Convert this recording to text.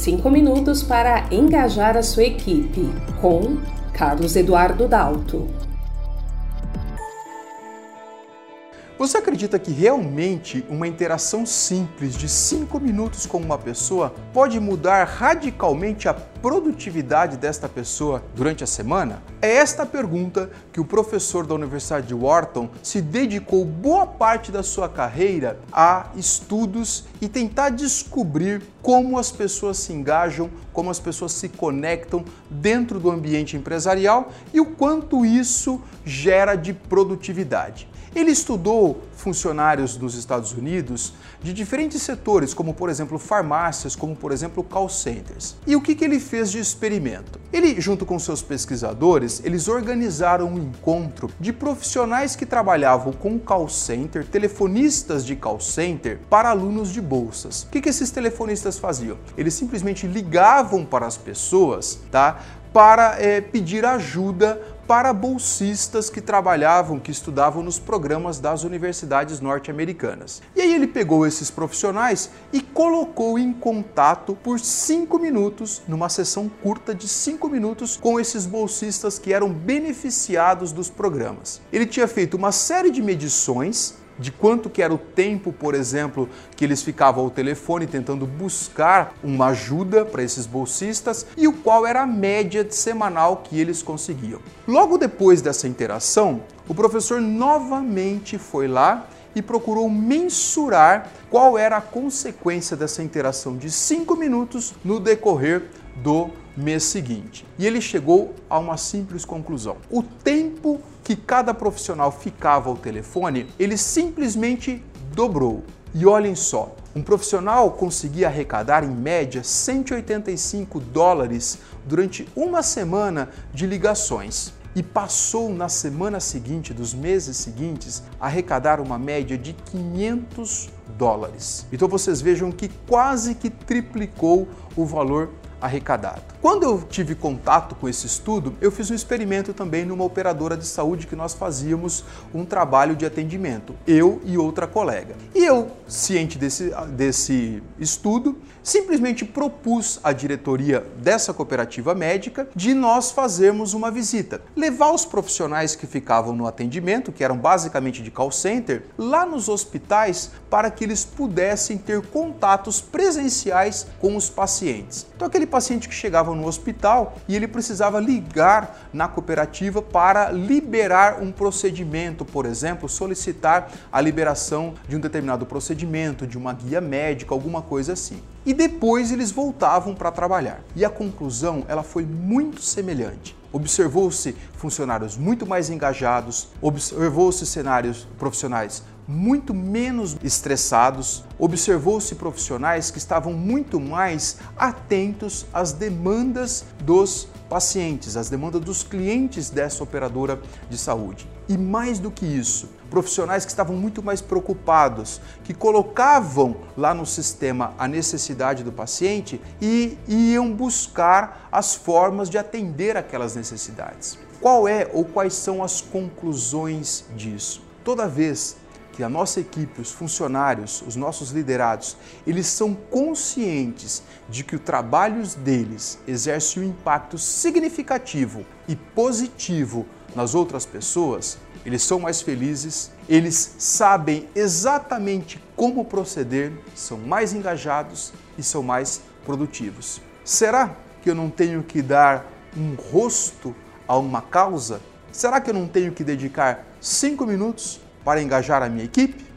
5 minutos para engajar a sua equipe, com Carlos Eduardo Dalto. Você acredita que realmente uma interação simples de 5 minutos com uma pessoa pode mudar radicalmente a produtividade desta pessoa durante a semana? É esta pergunta que o professor da Universidade de Wharton se dedicou boa parte da sua carreira a estudos e tentar descobrir como as pessoas se engajam, como as pessoas se conectam dentro do ambiente empresarial e o quanto isso gera de produtividade. Ele estudou funcionários nos Estados Unidos de diferentes setores, como por exemplo farmácias, como por exemplo call centers. E o que, que ele fez de experimento? Ele, junto com seus pesquisadores, eles organizaram um encontro de profissionais que trabalhavam com call center, telefonistas de call center, para alunos de bolsas. O que, que esses telefonistas faziam? Eles simplesmente ligavam para as pessoas, tá? Para é, pedir ajuda para bolsistas que trabalhavam, que estudavam nos programas das universidades norte-americanas. E aí ele pegou esses profissionais e colocou em contato por cinco minutos, numa sessão curta de cinco minutos, com esses bolsistas que eram beneficiados dos programas. Ele tinha feito uma série de medições de quanto que era o tempo, por exemplo, que eles ficavam ao telefone tentando buscar uma ajuda para esses bolsistas e o qual era a média semanal que eles conseguiam. Logo depois dessa interação, o professor novamente foi lá e procurou mensurar qual era a consequência dessa interação de 5 minutos no decorrer do mês seguinte. E ele chegou a uma simples conclusão: o tempo que cada profissional ficava ao telefone, ele simplesmente dobrou. E olhem só, um profissional conseguia arrecadar em média 185 dólares durante uma semana de ligações e passou na semana seguinte, dos meses seguintes, a arrecadar uma média de 500 dólares. Então vocês vejam que quase que triplicou o valor arrecadado. Quando eu tive contato com esse estudo, eu fiz um experimento também numa operadora de saúde que nós fazíamos um trabalho de atendimento, eu e outra colega. E eu, ciente desse, desse estudo, simplesmente propus à diretoria dessa cooperativa médica de nós fazermos uma visita, levar os profissionais que ficavam no atendimento, que eram basicamente de call center, lá nos hospitais para que eles pudessem ter contatos presenciais com os pacientes. Então aquele paciente que chegava no hospital e ele precisava ligar na cooperativa para liberar um procedimento, por exemplo, solicitar a liberação de um determinado procedimento, de uma guia médica, alguma coisa assim. E depois eles voltavam para trabalhar. E a conclusão, ela foi muito semelhante. Observou-se funcionários muito mais engajados, observou-se cenários profissionais muito menos estressados, observou-se profissionais que estavam muito mais atentos às demandas dos pacientes, às demandas dos clientes dessa operadora de saúde. E mais do que isso, profissionais que estavam muito mais preocupados, que colocavam lá no sistema a necessidade do paciente e iam buscar as formas de atender aquelas necessidades. Qual é ou quais são as conclusões disso? Toda vez que a nossa equipe, os funcionários, os nossos liderados, eles são conscientes de que o trabalho deles exerce um impacto significativo e positivo nas outras pessoas, eles são mais felizes, eles sabem exatamente como proceder, são mais engajados e são mais produtivos. Será que eu não tenho que dar um rosto a uma causa? Será que eu não tenho que dedicar cinco minutos para engajar a minha equipe?